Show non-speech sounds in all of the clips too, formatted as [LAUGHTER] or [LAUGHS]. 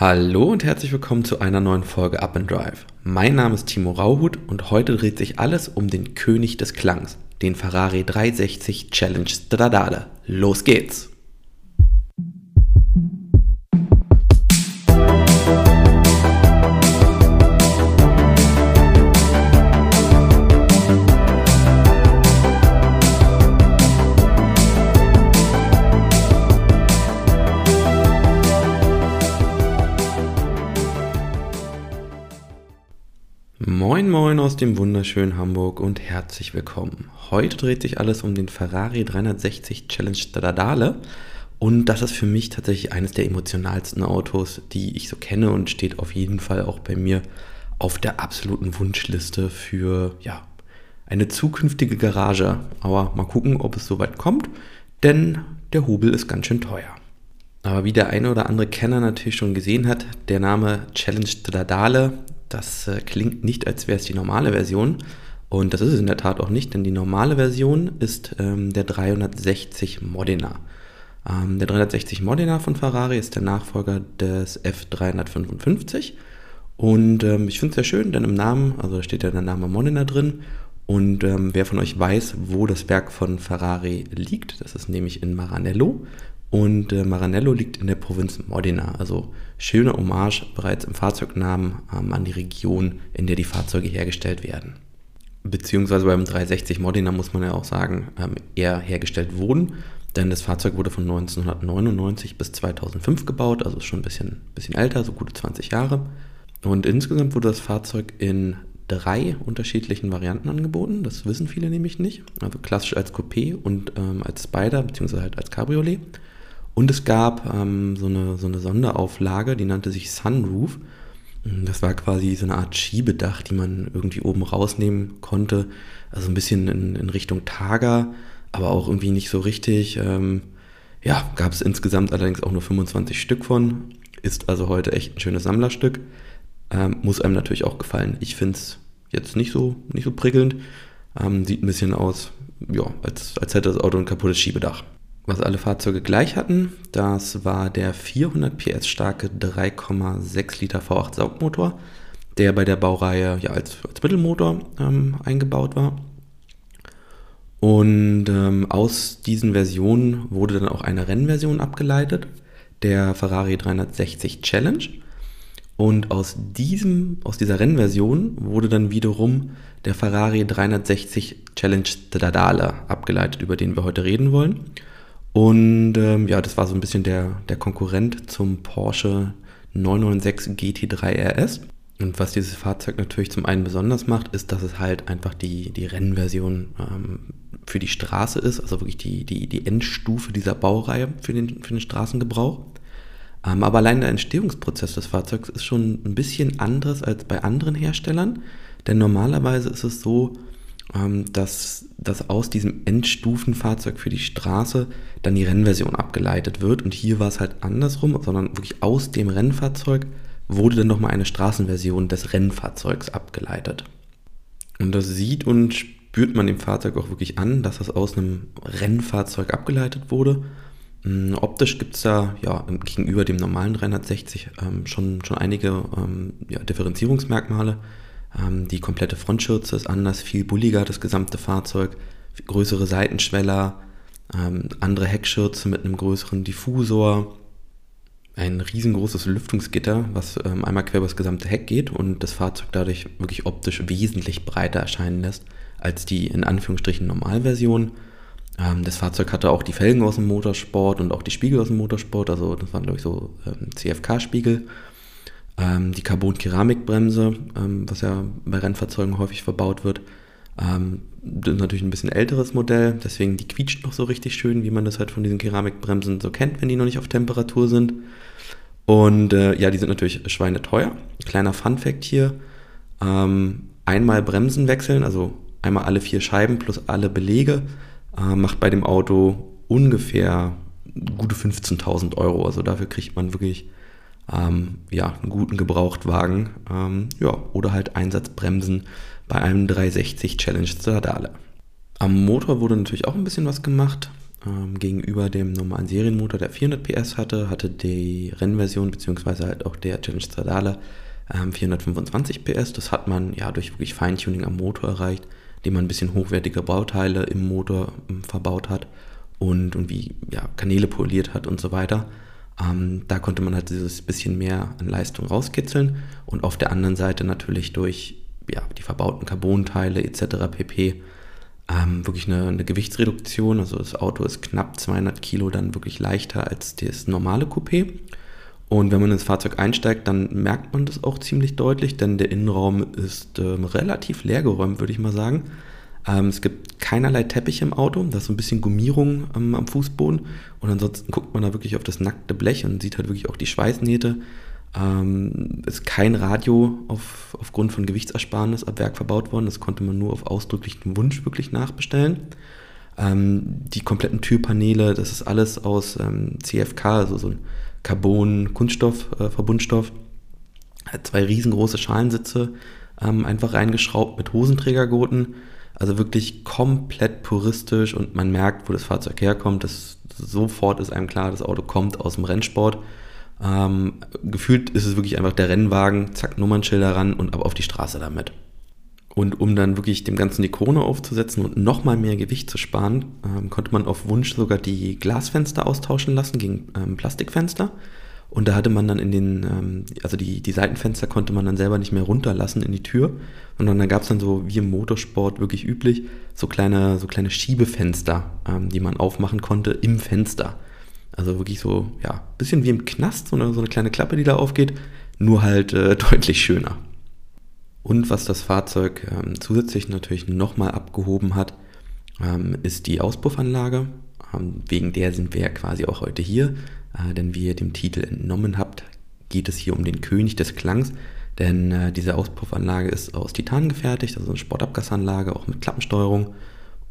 Hallo und herzlich willkommen zu einer neuen Folge Up and Drive. Mein Name ist Timo Rauhut und heute dreht sich alles um den König des Klangs, den Ferrari 360 Challenge Stradale. Los geht's! Moin Moin aus dem wunderschönen Hamburg und herzlich willkommen. Heute dreht sich alles um den Ferrari 360 Challenge Stradale und das ist für mich tatsächlich eines der emotionalsten Autos, die ich so kenne und steht auf jeden Fall auch bei mir auf der absoluten Wunschliste für ja, eine zukünftige Garage. Aber mal gucken, ob es soweit kommt, denn der Hubel ist ganz schön teuer. Aber wie der eine oder andere Kenner natürlich schon gesehen hat, der Name Challenge Stradale das äh, klingt nicht, als wäre es die normale Version. Und das ist es in der Tat auch nicht, denn die normale Version ist ähm, der 360 Modena. Ähm, der 360 Modena von Ferrari ist der Nachfolger des F355. Und ähm, ich finde es sehr schön, denn im Namen, also da steht ja der Name Modena drin. Und ähm, wer von euch weiß, wo das Werk von Ferrari liegt, das ist nämlich in Maranello. Und äh, Maranello liegt in der Provinz Modena, also schöne Hommage bereits im Fahrzeugnamen ähm, an die Region, in der die Fahrzeuge hergestellt werden. Beziehungsweise beim 360 Modena muss man ja auch sagen, ähm, eher hergestellt wurden, denn das Fahrzeug wurde von 1999 bis 2005 gebaut, also ist schon ein bisschen, bisschen älter, so gute 20 Jahre. Und insgesamt wurde das Fahrzeug in drei unterschiedlichen Varianten angeboten. Das wissen viele nämlich nicht. Also klassisch als Coupé und ähm, als Spider, beziehungsweise halt als Cabriolet. Und es gab ähm, so, eine, so eine Sonderauflage, die nannte sich Sunroof. Das war quasi so eine Art Schiebedach, die man irgendwie oben rausnehmen konnte. Also ein bisschen in, in Richtung Targa, aber auch irgendwie nicht so richtig. Ähm, ja, gab es insgesamt allerdings auch nur 25 Stück von. Ist also heute echt ein schönes Sammlerstück. Ähm, muss einem natürlich auch gefallen. Ich finde es jetzt nicht so, nicht so prickelnd. Ähm, sieht ein bisschen aus, ja, als, als hätte das Auto ein kaputtes Schiebedach was alle Fahrzeuge gleich hatten. Das war der 400 PS starke 3,6 Liter V8 Saugmotor, der bei der Baureihe ja als, als Mittelmotor ähm, eingebaut war. Und ähm, aus diesen Versionen wurde dann auch eine Rennversion abgeleitet, der Ferrari 360 Challenge. Und aus, diesem, aus dieser Rennversion wurde dann wiederum der Ferrari 360 Challenge Stradale abgeleitet, über den wir heute reden wollen. Und ähm, ja, das war so ein bisschen der, der Konkurrent zum Porsche 996 GT3 RS. Und was dieses Fahrzeug natürlich zum einen besonders macht, ist, dass es halt einfach die, die Rennversion ähm, für die Straße ist, also wirklich die, die, die Endstufe dieser Baureihe für den, für den Straßengebrauch. Ähm, aber allein der Entstehungsprozess des Fahrzeugs ist schon ein bisschen anders als bei anderen Herstellern. Denn normalerweise ist es so, dass, dass aus diesem Endstufenfahrzeug für die Straße dann die Rennversion abgeleitet wird. Und hier war es halt andersrum, sondern wirklich aus dem Rennfahrzeug wurde dann nochmal eine Straßenversion des Rennfahrzeugs abgeleitet. Und das sieht und spürt man dem Fahrzeug auch wirklich an, dass das aus einem Rennfahrzeug abgeleitet wurde. Mm, optisch gibt es da ja, gegenüber dem normalen 360 ähm, schon, schon einige ähm, ja, Differenzierungsmerkmale. Ähm, die komplette Frontschürze ist anders, viel bulliger das gesamte Fahrzeug, größere Seitenschweller, ähm, andere Heckschürze mit einem größeren Diffusor, ein riesengroßes Lüftungsgitter, was ähm, einmal quer über das gesamte Heck geht und das Fahrzeug dadurch wirklich optisch wesentlich breiter erscheinen lässt als die in Anführungsstrichen Normalversion. Das Fahrzeug hatte auch die Felgen aus dem Motorsport und auch die Spiegel aus dem Motorsport, also das waren glaube ich so CFK-Spiegel. Ähm, die Carbon-Keramikbremse, ähm, was ja bei Rennfahrzeugen häufig verbaut wird, ähm, das ist natürlich ein bisschen älteres Modell, deswegen die quietscht noch so richtig schön, wie man das halt von diesen Keramikbremsen so kennt, wenn die noch nicht auf Temperatur sind. Und äh, ja, die sind natürlich schweineteuer. Kleiner Fun-Fact hier: ähm, einmal Bremsen wechseln, also einmal alle vier Scheiben plus alle Belege, äh, macht bei dem Auto ungefähr gute 15.000 Euro. Also dafür kriegt man wirklich ähm, ja, einen guten Gebrauchtwagen ähm, ja, oder halt Einsatzbremsen bei einem 360 Challenge Stradale. Am Motor wurde natürlich auch ein bisschen was gemacht. ähm, gegenüber dem normalen Serienmotor, der 400 PS hatte, hatte die Rennversion beziehungsweise halt auch der Challenge Stradale ähm, 425 PS. Das hat man ja durch wirklich Feintuning am Motor erreicht, indem man ein bisschen hochwertige Bauteile im Motor ähm, verbaut hat und, und wie ja, Kanäle poliert hat und so weiter. Ähm, da konnte man halt dieses bisschen mehr an Leistung rauskitzeln und auf der anderen Seite natürlich durch ja, die verbauten Carbonteile etc. pp. Ähm, wirklich eine, eine, Gewichtsreduktion. Also das Auto ist knapp 200 Kilo dann wirklich leichter als das normale Coupé. Und wenn man ins Fahrzeug einsteigt, dann merkt man das auch ziemlich deutlich, denn der Innenraum ist ähm, relativ leergeräumt, würde ich mal sagen. Ähm, es gibt keinerlei Teppich im Auto, da ist so ein bisschen Gummierung ähm, am Fußboden und ansonsten guckt man da wirklich auf das nackte Blech und sieht halt wirklich auch die Schweißnähte. Ähm, ist kein Radio auf, aufgrund von Gewichtsersparnis ab Werk verbaut worden, das konnte man nur auf ausdrücklichen Wunsch wirklich nachbestellen. Ähm, die kompletten Türpaneele, das ist alles aus ähm, CFK, also so ein Carbon-Kunststoff-Verbundstoff. Äh, zwei riesengroße Schalensitze ähm, einfach reingeschraubt mit Hosenträgergurten. Also wirklich komplett puristisch und man merkt, wo das Fahrzeug herkommt. Das, sofort ist einem klar, das Auto kommt aus dem Rennsport. Ähm, gefühlt ist es wirklich einfach der Rennwagen, zack, Nummernschilder ran und ab auf die Straße damit. Und um dann wirklich dem Ganzen die Krone aufzusetzen und nochmal mehr Gewicht zu sparen, ähm, konnte man auf Wunsch sogar die Glasfenster austauschen lassen gegen ähm, Plastikfenster. Und da hatte man dann in den, ähm, also die, die Seitenfenster konnte man dann selber nicht mehr runterlassen in die Tür. Und dann, dann gab es dann so, wie im Motorsport wirklich üblich, so kleine, so kleine Schiebefenster, ähm, die man aufmachen konnte im Fenster. Also wirklich so, ja, bisschen wie im Knast, so eine, so eine kleine Klappe, die da aufgeht, nur halt äh, [LAUGHS] deutlich schöner. Und was das Fahrzeug ähm, zusätzlich natürlich nochmal abgehoben hat, ähm, ist die Auspuffanlage. Ähm, wegen der sind wir ja quasi auch heute hier. Äh, denn wie ihr dem Titel entnommen habt, geht es hier um den König des Klangs, denn äh, diese Auspuffanlage ist aus Titan gefertigt, also eine Sportabgasanlage, auch mit Klappensteuerung.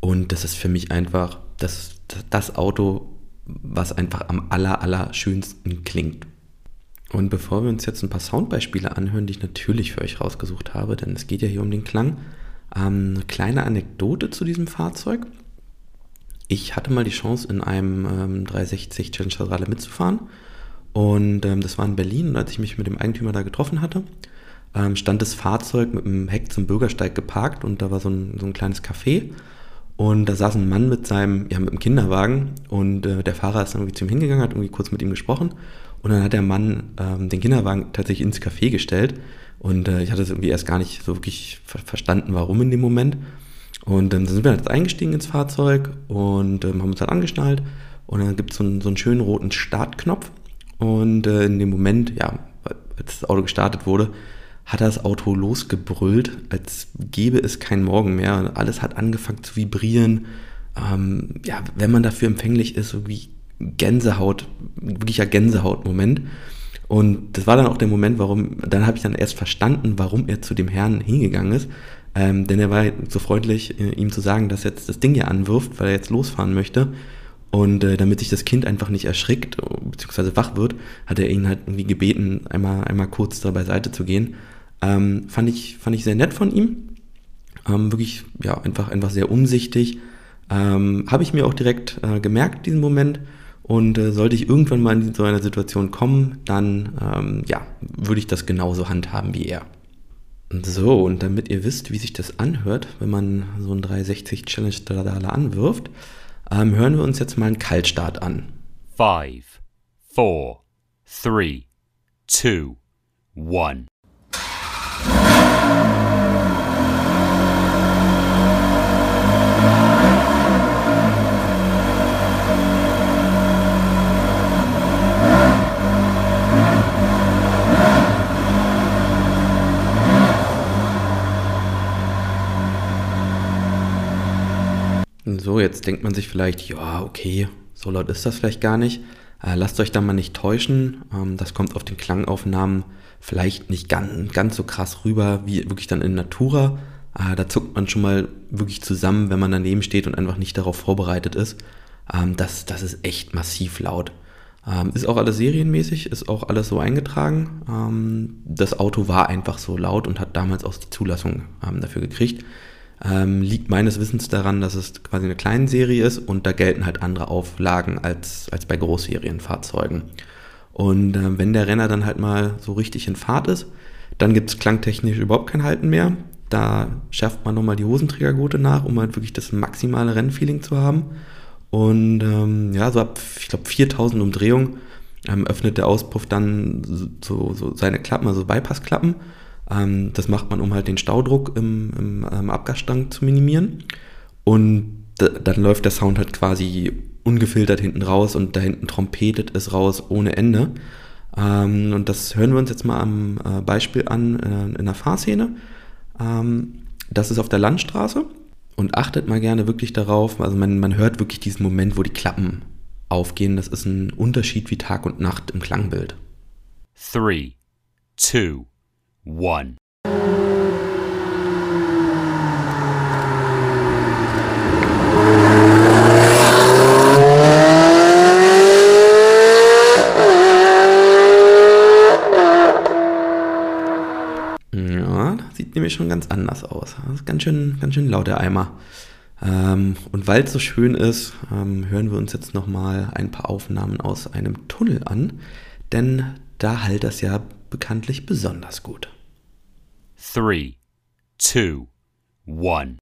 Und das ist für mich einfach das, das Auto, was einfach am aller, aller schönsten klingt. Und bevor wir uns jetzt ein paar Soundbeispiele anhören, die ich natürlich für euch rausgesucht habe, denn es geht ja hier um den Klang, ähm, eine kleine Anekdote zu diesem Fahrzeug. Ich hatte mal die Chance, in einem ähm, 360 Challenge Rally mitzufahren. Und ähm, das war in Berlin. Und als ich mich mit dem Eigentümer da getroffen hatte, ähm, stand das Fahrzeug mit dem Heck zum Bürgersteig geparkt und da war so ein, so ein kleines Café. Und da saß ein Mann mit seinem, ja, mit dem Kinderwagen und äh, der Fahrer ist dann irgendwie zu ihm hingegangen, hat irgendwie kurz mit ihm gesprochen. Und dann hat der Mann ähm, den Kinderwagen tatsächlich ins Café gestellt. Und äh, ich hatte es irgendwie erst gar nicht so wirklich ver verstanden, warum in dem Moment. Und ähm, dann sind wir jetzt eingestiegen ins Fahrzeug und ähm, haben uns dann angeschnallt. Und dann gibt es so, einen, so einen schönen roten Startknopf. Und äh, in dem Moment, ja, als das Auto gestartet wurde, hat das Auto losgebrüllt, als gäbe es keinen Morgen mehr. Alles hat angefangen zu vibrieren. Ähm, ja, wenn man dafür empfänglich ist, so wie Gänsehaut, wirklicher Gänsehaut-Moment. Und das war dann auch der Moment, warum, dann habe ich dann erst verstanden, warum er zu dem Herrn hingegangen ist. Ähm, denn er war so freundlich, äh, ihm zu sagen, dass er jetzt das Ding hier anwirft, weil er jetzt losfahren möchte. Und äh, damit sich das Kind einfach nicht erschrickt, beziehungsweise wach wird, hat er ihn halt irgendwie gebeten, einmal, einmal kurz da beiseite zu gehen. Ähm, fand, ich, fand ich sehr nett von ihm. Ähm, wirklich, ja, einfach, einfach sehr umsichtig. Ähm, Habe ich mir auch direkt äh, gemerkt, diesen Moment. Und äh, sollte ich irgendwann mal in so einer Situation kommen, dann ähm, ja, würde ich das genauso handhaben wie er. So, und damit ihr wisst, wie sich das anhört, wenn man so ein 360 Challenge Stradale anwirft, ähm, hören wir uns jetzt mal einen Kaltstart an. 5, 4, 3, 2, 1. So, jetzt denkt man sich vielleicht, ja, okay, so laut ist das vielleicht gar nicht. Äh, lasst euch da mal nicht täuschen. Ähm, das kommt auf den Klangaufnahmen vielleicht nicht ganz, ganz so krass rüber wie wirklich dann in Natura. Äh, da zuckt man schon mal wirklich zusammen, wenn man daneben steht und einfach nicht darauf vorbereitet ist. Ähm, das, das ist echt massiv laut. Ähm, ist auch alles serienmäßig, ist auch alles so eingetragen. Ähm, das Auto war einfach so laut und hat damals auch die Zulassung ähm, dafür gekriegt. Ähm, liegt meines Wissens daran, dass es quasi eine kleine Serie ist und da gelten halt andere Auflagen als, als bei Großserienfahrzeugen. Und äh, wenn der Renner dann halt mal so richtig in Fahrt ist, dann gibt es klangtechnisch überhaupt kein Halten mehr. Da schärft man nochmal die Hosenträgergurte nach, um halt wirklich das maximale Rennfeeling zu haben. Und ähm, ja, so ab, ich glaube, 4000 Umdrehungen ähm, öffnet der Auspuff dann so, so seine Klappen, also Bypassklappen. Ähm, das macht man, um halt den Staudruck im, im ähm, Abgasstank zu minimieren. Und dann läuft der Sound halt quasi ungefiltert hinten raus und da hinten trompetet es raus ohne Ende. Ähm, und das hören wir uns jetzt mal am äh, Beispiel an äh, in der Fahrszene. Ähm, das ist auf der Landstraße und achtet mal gerne wirklich darauf, also man, man hört wirklich diesen Moment, wo die Klappen aufgehen. Das ist ein Unterschied wie Tag und Nacht im Klangbild. 3, 2, 1. nämlich schon ganz anders aus. Das ist ganz schön, ganz schön laut, der Eimer. Ähm, und weil es so schön ist, ähm, hören wir uns jetzt nochmal ein paar Aufnahmen aus einem Tunnel an, denn da halt das ja bekanntlich besonders gut. 3, 2, 1.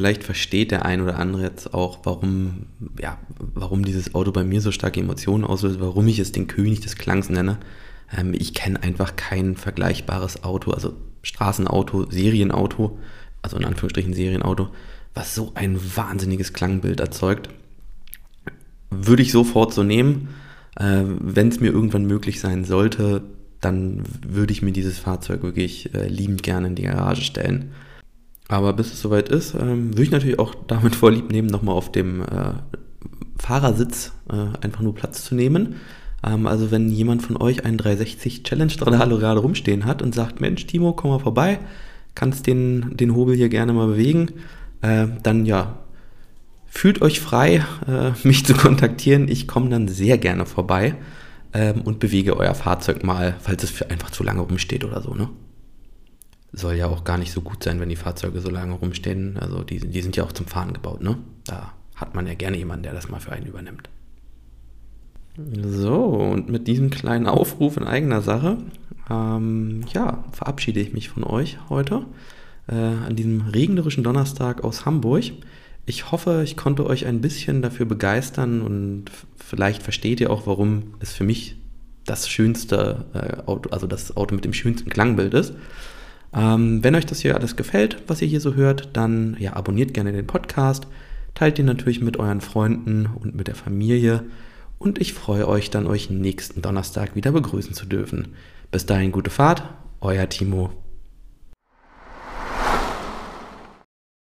vielleicht versteht der ein oder andere jetzt auch, warum, ja, warum dieses Auto bei mir so starke Emotionen auslöst, warum ich es den König des Klangs nenne. Ähm, ich kenne einfach kein vergleichbares Auto, also Straßenauto, Serienauto, also in Anführungsstrichen Serienauto, was so ein wahnsinniges Klangbild erzeugt. Würde ich sofort so nehmen. Äh, Wenn es mir irgendwann möglich sein sollte, dann würde ich mir dieses Fahrzeug wirklich äh, liebend gerne in die Garage stellen. Aber bis es soweit ist, ähm, würde ich natürlich auch damit [LAUGHS] vorlieb nehmen, nochmal auf dem äh, Fahrersitz äh, einfach nur Platz zu nehmen. Ähm, also wenn jemand von euch einen 360 Challenge Stradale gerade rumstehen hat und sagt, Mensch, Timo, komm mal vorbei, kannst den, den Hobel hier gerne mal bewegen, äh, dann ja, fühlt euch frei, äh, mich zu kontaktieren. Ich komme dann sehr gerne vorbei ähm, und bewege euer Fahrzeug mal, falls es einfach zu lange rumsteht oder so, ne? soll ja auch gar nicht so gut sein, wenn die Fahrzeuge so lange rumstehen. Also die, die sind ja auch zum Fahren gebaut, ne? Da hat man ja gerne jemanden, der das mal für einen übernimmt. So, und mit diesem kleinen Aufruf in eigener Sache, ähm, ja, verabschiede ich mich von euch heute äh, an diesem regnerischen Donnerstag aus Hamburg. Ich hoffe, ich konnte euch ein bisschen dafür begeistern und vielleicht versteht ihr auch, warum es für mich das schönste äh, Auto, also das Auto mit dem schönsten Klangbild ist. Ähm, wenn euch das hier alles gefällt, was ihr hier so hört, dann ja, abonniert gerne den Podcast, teilt ihn natürlich mit euren Freunden und mit der Familie und ich freue euch dann, euch nächsten Donnerstag wieder begrüßen zu dürfen. Bis dahin gute Fahrt, euer Timo.